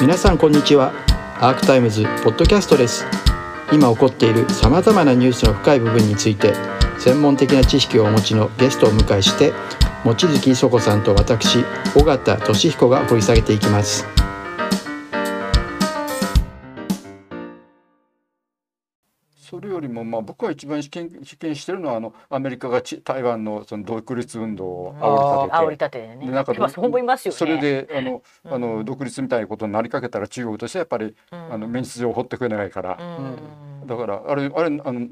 皆さんこんにちは。アークタイムズポッドキャストです。今起こっているさまざまなニュースの深い部分について専門的な知識をお持ちのゲストをお迎えして望月磯子さんと私尾形俊彦が掘り下げていきます。それよりもまあ僕は一番試験試験してるのはあのアメリカがち台湾のその独立運動を煽り立てて。煽り立ててね。でなんか今そう思いますよね。それであのあうのん独立みたいなことになりかけたら中国としてはやっぱりうん。あの面接上掘ってくれないから。うん。だからあれあれあの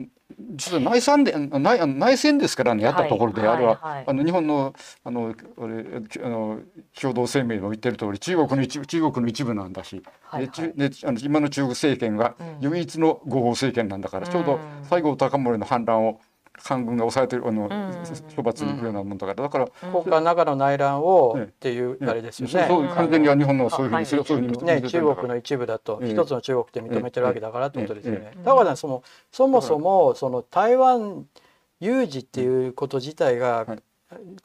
実は内戦で内内戦ですからねやったところで、はいあれは、はいはい。あの日本のあのあれあの共同声明も言ってる通り中国の一部中国の一部なんだし、はいはい。であの今の中国政権がうん。唯一の合法政権なんだから、ちょうど西郷隆盛の反乱を官軍が抑えてるあの、ん。処罰に行くようなもんだから。だから、国家の中の内乱をええっていうあれですよね。完全には日本のそういうふうにするあそういうふうにね、中国の一部だとええ一つの中国って認めてるわけだからってことですよえね。だからそのそもそもその台湾有事っていうこと自体がはい。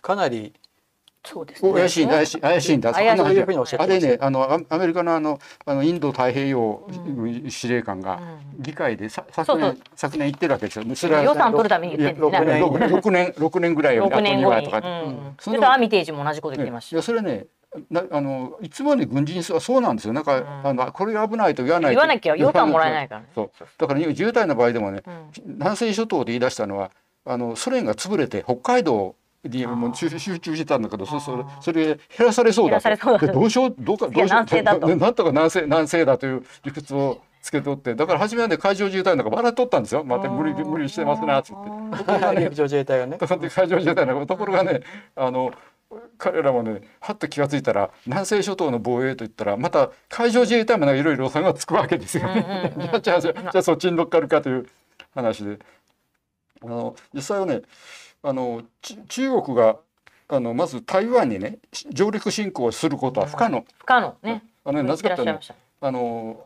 かなりそうですね。怪しい怪しい怪しいんだ。あれね、あのアアメリカのあのあのインド太平洋司令官がう議会でうそう昨年昨年言ってるわけですよ。それは予算取るために言ってん六だよね。六六年六年ぐらい後に。とか。うんそので、アミテージも同じこと言ってましいやそれね。なあのいつもね軍人はそうなんですよ。なんか、あのこれが危ないと言わないと。言わなきゃ予算もらえないからね そう。だから自衛隊の場合でもね、た。うん南西諸島で言い出したのはあのソ連が潰れて北海道にもう集集中してたんだけどそそれそれ減らされそうだと。どうしよう？どうかどうしよう？ななんとか南西南西だという理屈をつけとって。だから初めはね海上自衛隊なんか笑っとったんですよ。また無理無理してますなっつって。ところがね陸上自衛隊がね？ところで海上自衛隊なんかところがねあの彼らもねはっと気が付いたら南西諸島の防衛といったらまた海上自衛隊もいろいろ差がつくわけですよね。じゃあそっちに乗っかるかという話で。あの実際はねあのち中国があのまず台湾にね上陸侵攻することは不可能。不可能ね。あのねなぜかっていうと。あの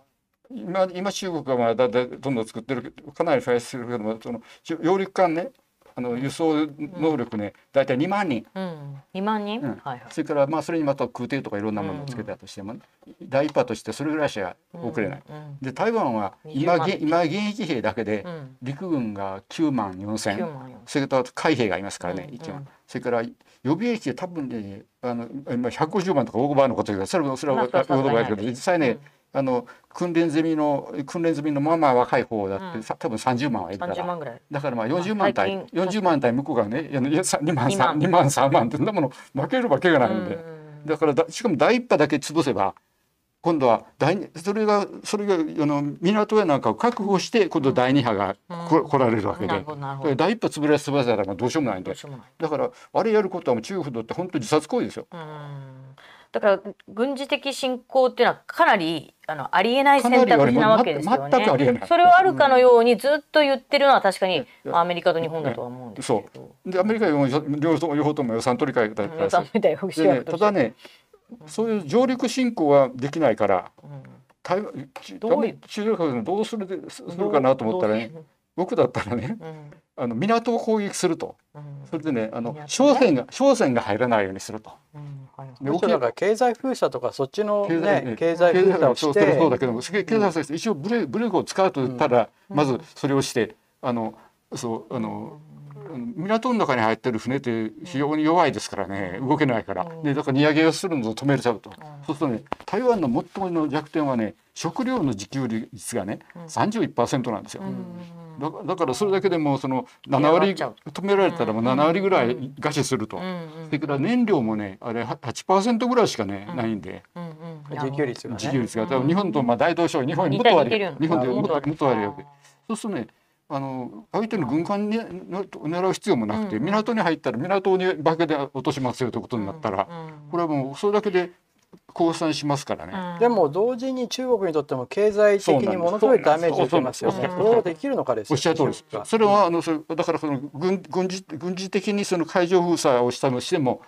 今今中国がまあだだどんどん作ってるけどかなり増やしてるけどもそのち揚陸艦ねあの輸送能力ね大体2万人、うん。二万人？うんはいはい。それからまあそれにまた空挺とかいろんなものをつけたとしても、ね第一波としてそれぐらいしか送れない。うん。で台湾は今20万げ今現役兵だけでうん。陸軍が9万4千。それから海兵がいますからね、うん1万うんそれから予備役で多分ねあの今150万とかオーバーのこと言うけどそれもそれはオまあそうそうーバーだけど実際ね、あの訓練済みの訓練済みのまあまあ若い方だって、うん。さ多分30万はいるから。だからまあ40万対最近40万対向こうがねいやいやさ2万2万。3 2万3万ってそんなもの負けるわけがないんで、うん。だからだしかも第一波だけ潰せば今度は第二それがそれがあの港やなんかを確保して今度第二波がこ、うん。来られるわけで。第一波潰れ潰れたらどうしようもないんで。だからあれやることはもう中国にとって本当に自殺行為ですよ。うんだから軍事的侵攻っていうのはかなりあのありえない選択肢なわけですよね。それをあるかのようにずっと言ってるのは確かに、やまあアメリカと日本だとは思うんですけど。でアメリカは両方とも予算取り替えた うんから予算みたね、ただねそういう上陸侵攻はできないからういう？中国がどうするでするかなと思ったらね僕だったらねうん。あの港を攻撃すると。うん。それでねあの商船が商船が入らないようにすると。うんむしろなんか経済封鎖とかそっちの経済ね経済封鎖をしそうそうだてけども経済封鎖して一応武力武力を使うと言ったら、まずそれをしてあのそうあの、港の中に入ってる船って非常に弱いですからね。動けないから、でだから荷上げをするのを止めちゃうと、そうするとね台湾の最もの弱点はね食料の自給率がね、31%なんですよ。だだからそれだけでもうその7割止められたらもう7割ぐらい餓死すると、うんうんそれから燃料もねあれ8%ぐらいしかね、ないんで。うんうん。自給率がね。自給率が、多分日本とまあ大同小日本にもっと悪い。日本でもっと悪いわけ。そうするとねあの相手の軍艦にの狙う必要もなくて、うん。うん港に入ったら港に爆で落としますよということになったら、これはもうそれだけで降参しますからね。でも同時に中国にとっても経済的にものすごいダメージを受けますよね。それができるのかですよおっしゃる通りです。それはあのそれだからその軍軍事軍事的にその海上封鎖をしたとしても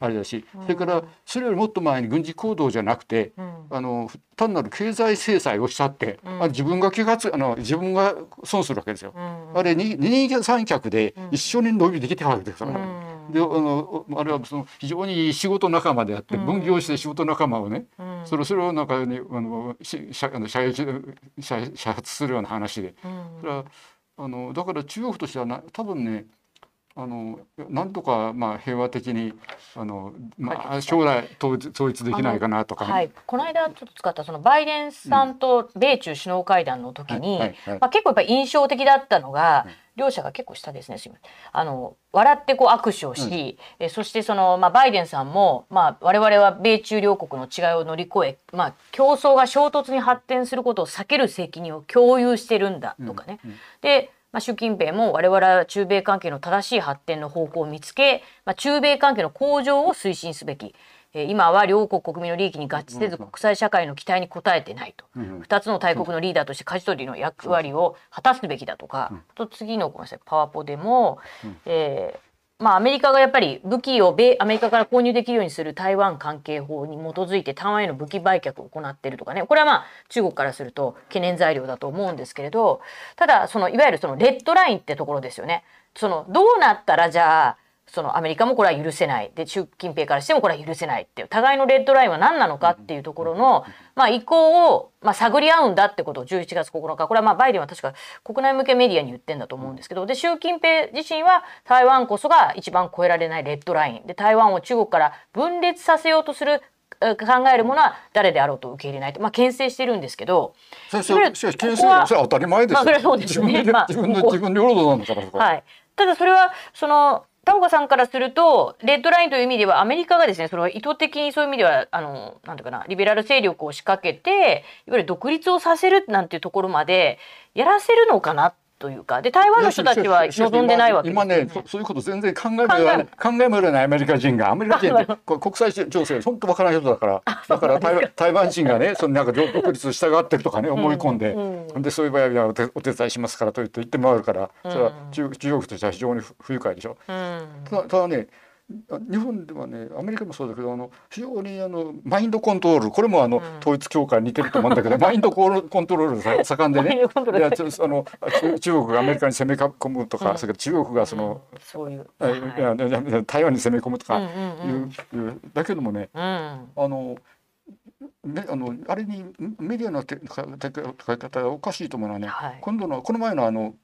あれだし、それからそれよりもっと前に軍事行動じゃなくて、あの単なる経済制裁をしたって、あ自分が気がつあの自分が損するわけですよ。あれ二二人三脚で一緒に伸びできてるわけですから。であのあれはその非常にいい仕事仲間であって、分業して仕事仲間をね、うん。それそれをなんかねあのし射あの射撃射射発するような話で、うん。それはあのだから中国としてはな多分ねあのなんとかまあ平和的にあのまあ将来統一統一できないかなとか。ね、はい、この間ちょっと使ったそのバイデンさんと米中首脳会談の時に、はいはいまあ、結構やっぱり印象的だったのが、うん。両者が結構下ですねあの笑ってこう握手をし、えそしてその、まあ、バイデンさんも、まあ、我々は米中両国の違いを乗り越え、まあ、競争が衝突に発展することを避ける責任を共有してるんだとかね。うんうん。で、まあ、習近平も我々は中米関係の正しい発展の方向を見つけ、まあ、中米関係の向上を推進すべき。えー今は両国国民の利益に合致せず国際社会の期待に応えてないと。うんうん。2つの大国のリーダーとして舵取りの役割を果たすべきだとか、うん。あと次のごめんなさいパワポでも、うん。えーまあ、アメリカがやっぱり武器を米アメリカから購入できるようにする台湾関係法に基づいて台湾への武器売却を行っているとかねこれはまあ中国からすると懸念材料だと思うんですけれどただそのいわゆるそのレッドラインってところですよね。そのどうなったらじゃあそのアメリカもこれは許せない。で習近平からしてもこれは許せないっていう。互いのレッドラインは何なのかっていうところの、まあ、意向を、まあ、探り合うんだってことを11月9日。これはまあバイデンは確か国内向けメディアに言ってんだと思うんですけど。で習近平自身は台湾こそが一番越えられないレッドライン。で台湾を中国から分裂させようとするえ考えるものは誰であろうと受け入れないと、まあ、牽制してるんですけど、それそれそれ牽ここは制は当たり前ですよ、まあそうですよね。自分で、まあ自分のここ自分領土なんだか。らはい、ただそれはその田岡さんからするとレッドラインという意味ではアメリカがですねその意図的にそういう意味ではあのなんていうかなリベラル勢力を仕掛けていわゆる独立をさせるなんていうところまでやらせるのかなというか。で台湾の人たちは望んでないわけですよね。今ねそそういうこと全然考えも考えも。よらないアメリカ人が。アメリカ人って 国際情勢本当わからない人だから。だから台湾 台湾人がねそのなんか独立したがってるとかね思い込んで、うん。でそういう場合はお手伝いしますからと言って言って回るからそれはうん中中国としては非常に不不愉快で。しょ。うん。ただね日本ではねアメリカもそうだけどあの非常にあのマインドコントロールこれもあの、うん統一教会に似てると思うんだけどマインドコントロールさ盛んでねあの中中国がアメリカに攻め込むとか、うんそれから中国がその、台湾に攻め込むとかうんいう,、うんいうだけどもねうんあのめあのあれにメディアのてかてか書き方がおかしいと思うのはね、はい今度のこの前のあの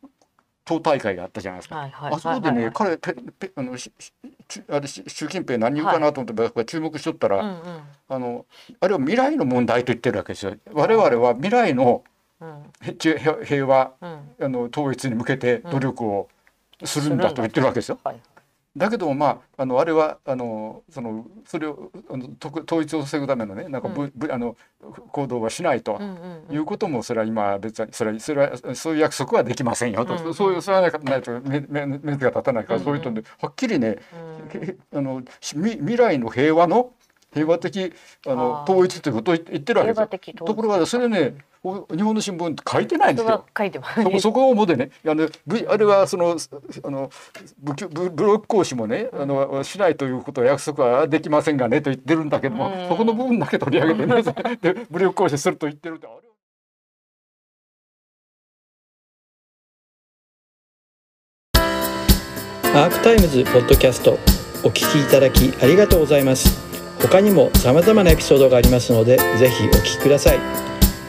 党大会があったじゃないですか。はいはい。あそこでね、はいはい彼ペペあのしあれし習近平何言うかなと思って、注目しとったら、うんうん。あのあれは未来の問題と言ってるわけですよ。我々は未来の平平和うん。あの統一に向けて努力をするんだと言ってるわけですよ。はいだけどもまああのあれはあのそのそれをあのと統一を防ぐためのねなんかぶ、ぶあの行動はしないと。うんうんいうこともそれは今別にそれはそれはそういう約束はできませんよと、うんそういうそれはないと目目目が立たないから、うんそういうとではっきりね、うん。けあの未来の平和の平和的あの統一ということを言言ってるわけですところがそれねお日本の新聞って書いてないんですよ。人が。書いてます。そこそこをもでねあのぶあれはそのあの武器ブブロック行使もねあのしないということは約束はできませんがねと言ってるんだけども、うん。そこの部分だけ取り上げてね で武力行使すると言ってるってあれアークタイムズポッドキャストお聞きいただきありがとうございます。他にも様々なエピソードがありますのでぜひお聞きください